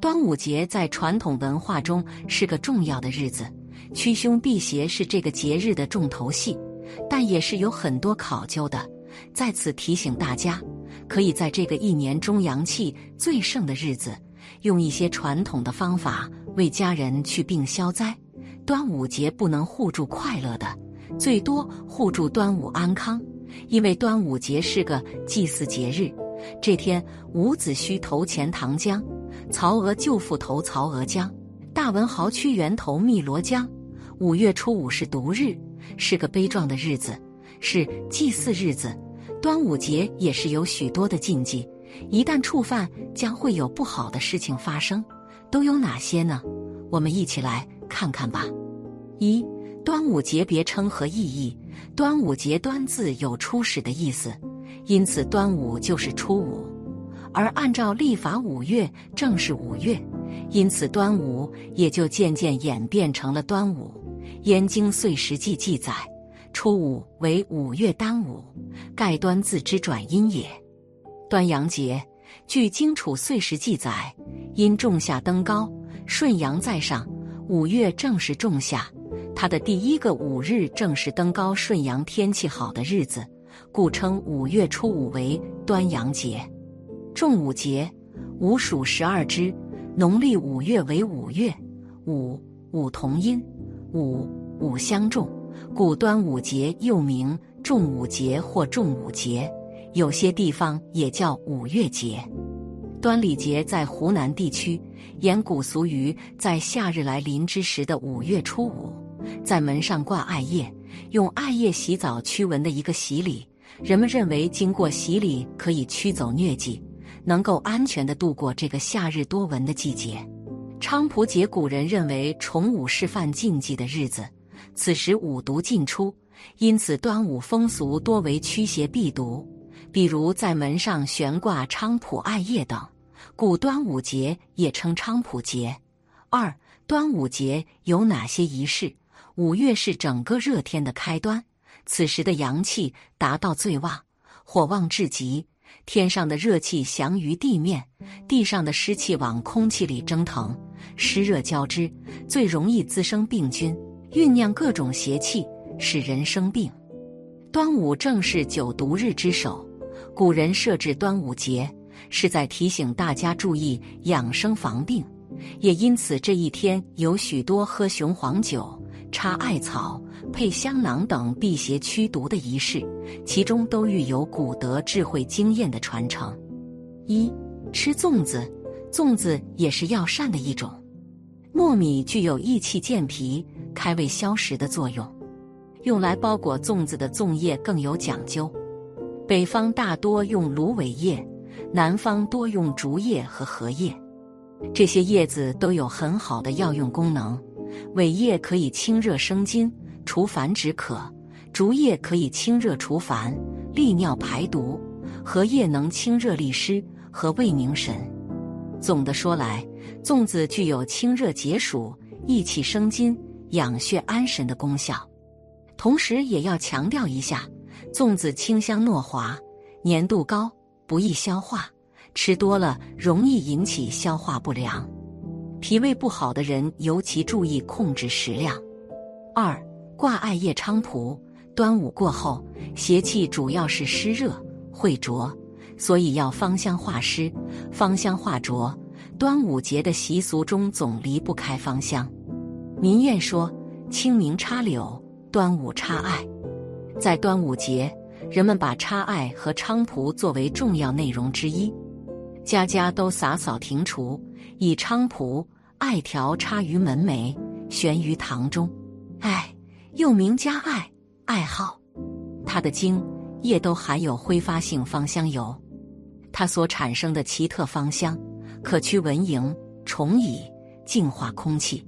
端午节在传统文化中是个重要的日子，驱凶避邪是这个节日的重头戏，但也是有很多考究的。在此提醒大家，可以在这个一年中阳气最盛的日子，用一些传统的方法为家人祛病消灾。端午节不能护住快乐的，最多护住端午安康，因为端午节是个祭祀节日。这天，伍子胥投钱塘江，曹娥舅父投曹娥江，大文豪屈原投汨罗江。五月初五是毒日，是个悲壮的日子，是祭祀日子。端午节也是有许多的禁忌，一旦触犯，将会有不好的事情发生。都有哪些呢？我们一起来看看吧。一、端午节别称和意义。端午节“端”字有初始的意思。因此，端午就是初五，而按照历法，五月正是五月，因此端午也就渐渐演变成了端午。《燕京岁时记》记载，初五为五月端午，盖端字之转音也。端阳节，据《荆楚岁时》记载，因仲夏登高，顺阳在上，五月正是仲夏，它的第一个五日正是登高顺阳、天气好的日子。故称五月初五为端阳节。仲午节，五属十二支，农历五月为五月。五五同音，五五相重，故端午节又名仲午节或仲午节。有些地方也叫五月节。端礼节在湖南地区，沿古俗语，在夏日来临之时的五月初五，在门上挂艾叶，用艾叶洗澡驱蚊的一个洗礼。人们认为，经过洗礼可以驱走疟疾，能够安全的度过这个夏日多蚊的季节。菖蒲节，古人认为重五是犯禁忌的日子，此时五毒尽出，因此端午风俗多为驱邪避毒，比如在门上悬挂菖蒲艾叶等，故端午节也称菖蒲节。二、端午节有哪些仪式？五月是整个热天的开端。此时的阳气达到最旺，火旺至极，天上的热气降于地面，地上的湿气往空气里蒸腾，湿热交织，最容易滋生病菌，酝酿各种邪气，使人生病。端午正是九毒日之首，古人设置端午节，是在提醒大家注意养生防病，也因此这一天有许多喝雄黄酒。插艾草、配香囊等辟邪驱毒的仪式，其中都寓有古德智慧经验的传承。一吃粽子，粽子也是药膳的一种。糯米具有益气健脾、开胃消食的作用，用来包裹粽子的粽叶更有讲究。北方大多用芦苇叶，南方多用竹叶和荷叶，这些叶子都有很好的药用功能。苇叶可以清热生津、除烦止渴；竹叶可以清热除烦、利尿排毒；荷叶能清热利湿和胃宁神。总的说来，粽子具有清热解暑、益气生津、养血安神的功效。同时，也要强调一下，粽子清香糯滑、粘度高，不易消化，吃多了容易引起消化不良。脾胃不好的人尤其注意控制食量。二挂艾叶菖蒲，端午过后，邪气主要是湿热会浊，所以要芳香化湿、芳香化浊。端午节的习俗中总离不开芳香。民谚说：“清明插柳，端午插艾。”在端午节，人们把插艾和菖蒲作为重要内容之一，家家都洒扫庭除，以菖蒲。艾条插于门楣，悬于堂中。艾又名加艾，艾号。它的茎叶都含有挥发性芳香油，它所产生的奇特芳香，可驱蚊蝇、虫蚁，净化空气。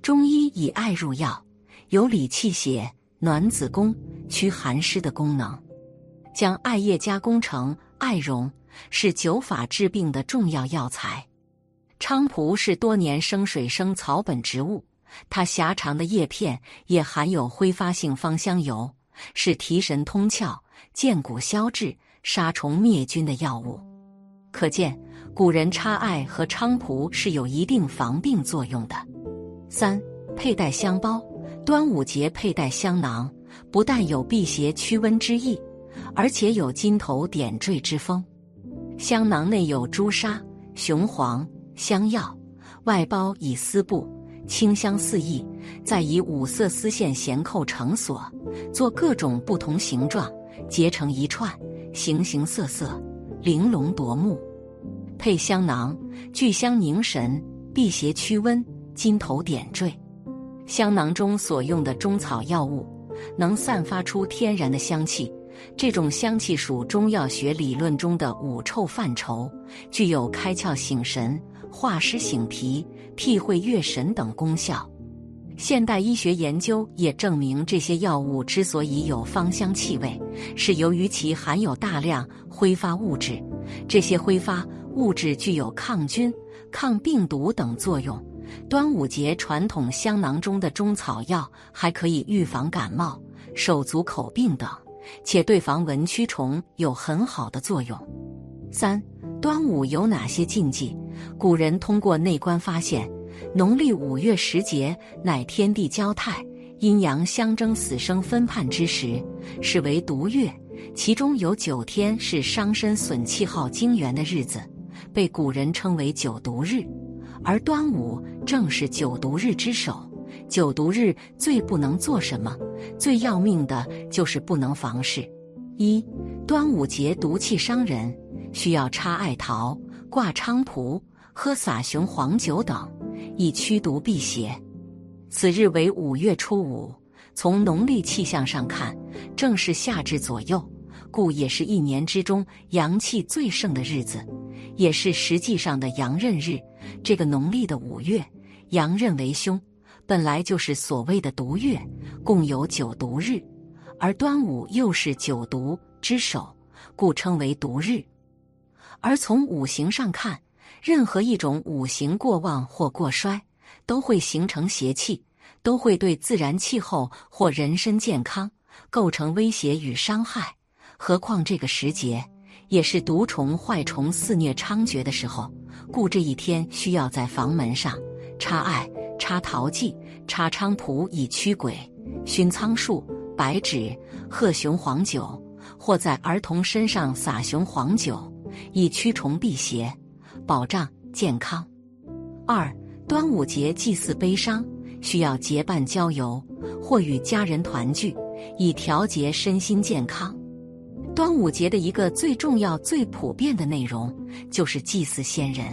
中医以艾入药，有理气血、暖子宫、驱寒湿的功能。将艾叶加工成艾绒，是久法治病的重要药材。菖蒲是多年生水生草本植物，它狭长的叶片也含有挥发性芳香油，是提神通窍、健骨消滞、杀虫灭菌的药物。可见，古人插艾和菖蒲是有一定防病作用的。三、佩戴香包，端午节佩戴香囊，不但有辟邪驱瘟之意，而且有金头点缀之风。香囊内有朱砂、雄黄、香药，外包以丝布，清香四溢，再以五色丝线衔扣成锁，做各种不同形状，结成一串，形形色色，玲珑夺目。配香囊，聚香凝神，辟邪驱瘟，金头点缀。香囊中所用的中草药物，能散发出天然的香气。这种香气属中药学理论中的五臭范畴，具有开窍醒神、化湿醒脾、辟秽悦神等功效。现代医学研究也证明，这些药物之所以有芳香气味，是由于其含有大量挥发物质。这些挥发物质具有抗菌、抗病毒等作用。端午节传统香囊中的中草药还可以预防感冒、手足口病等，且对防蚊驱虫有很好的作用。三、端午有哪些禁忌？古人通过内观发现，农历五月时节乃天地交泰、阴阳相争、死生分判之时，是为毒月。其中有九天是伤身损气耗精元的日子，被古人称为九毒日，而端午正是九毒日之首。九毒日最不能做什么？最要命的就是不能房事。一、端午节毒气伤人，需要插艾桃、挂菖蒲、喝洒雄黄酒等，以驱毒辟邪。此日为五月初五，从农历气象上看，正是夏至左右。故也是一年之中阳气最盛的日子，也是实际上的阳刃日。这个农历的五月，阳刃为凶，本来就是所谓的毒月，共有九毒日，而端午又是九毒之首，故称为毒日。而从五行上看，任何一种五行过旺或过衰，都会形成邪气，都会对自然气候或人身健康构成威胁与伤害。何况这个时节也是毒虫坏虫肆虐猖獗的时候，故这一天需要在房门上插艾、插桃记、插菖蒲以驱鬼，熏苍术、白芷、喝雄黄酒，或在儿童身上撒雄黄酒，以驱虫辟邪，保障健康。二、端午节祭祀悲伤，需要结伴郊游或与家人团聚，以调节身心健康。端午节的一个最重要、最普遍的内容，就是祭祀先人。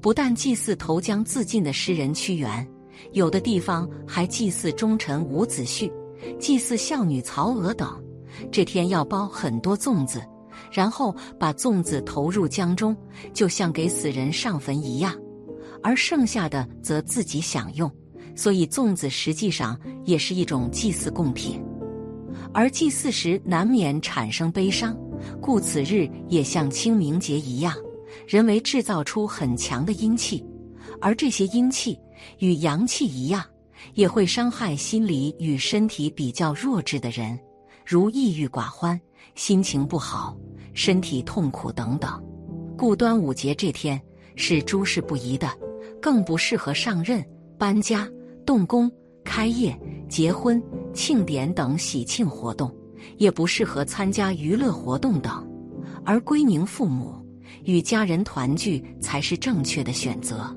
不但祭祀投江自尽的诗人屈原，有的地方还祭祀忠臣伍子胥，祭祀孝女曹娥等。这天要包很多粽子，然后把粽子投入江中，就像给死人上坟一样。而剩下的则自己享用，所以粽子实际上也是一种祭祀贡品。而祭祀时难免产生悲伤，故此日也像清明节一样，人为制造出很强的阴气，而这些阴气与阳气一样，也会伤害心理与身体比较弱智的人，如抑郁寡欢、心情不好、身体痛苦等等。故端午节这天是诸事不宜的，更不适合上任、搬家、动工。开业、结婚、庆典等喜庆活动，也不适合参加娱乐活动等，而归宁父母、与家人团聚才是正确的选择。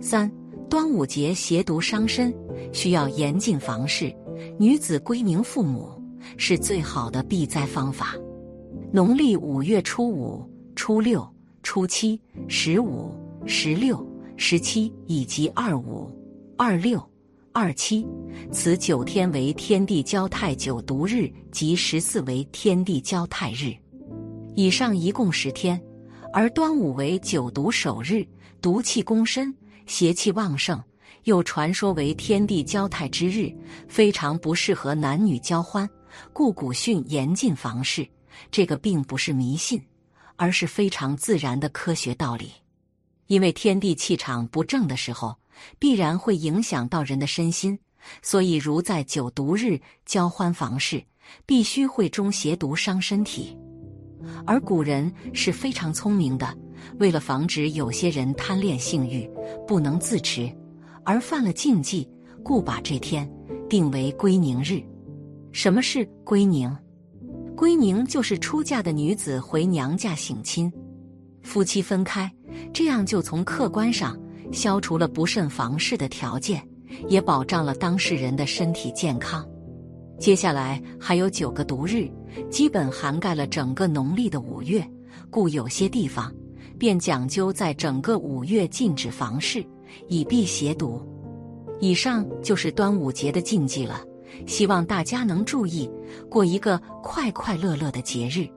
三、端午节邪毒伤身，需要严禁房事。女子归宁父母是最好的避灾方法。农历五月初五、初六、初七、十五、十六、十七以及二五、二六。二七，此九天为天地交泰九毒日，即十四为天地交泰日。以上一共十天，而端午为九毒首日，毒气攻身，邪气旺盛，又传说为天地交泰之日，非常不适合男女交欢，故古训严禁房事。这个并不是迷信，而是非常自然的科学道理。因为天地气场不正的时候。必然会影响到人的身心，所以如在九毒日交欢房事，必须会中邪毒伤身体。而古人是非常聪明的，为了防止有些人贪恋性欲不能自持而犯了禁忌，故把这天定为归宁日。什么是归宁？归宁就是出嫁的女子回娘家省亲，夫妻分开，这样就从客观上消除了不慎房事的条件，也保障了当事人的身体健康。接下来还有九个毒日，基本涵盖了整个农历的五月，故有些地方便讲究在整个五月禁止房事，以避邪毒。以上就是端午节的禁忌了。希望大家能注意，过一个快快乐乐的节日。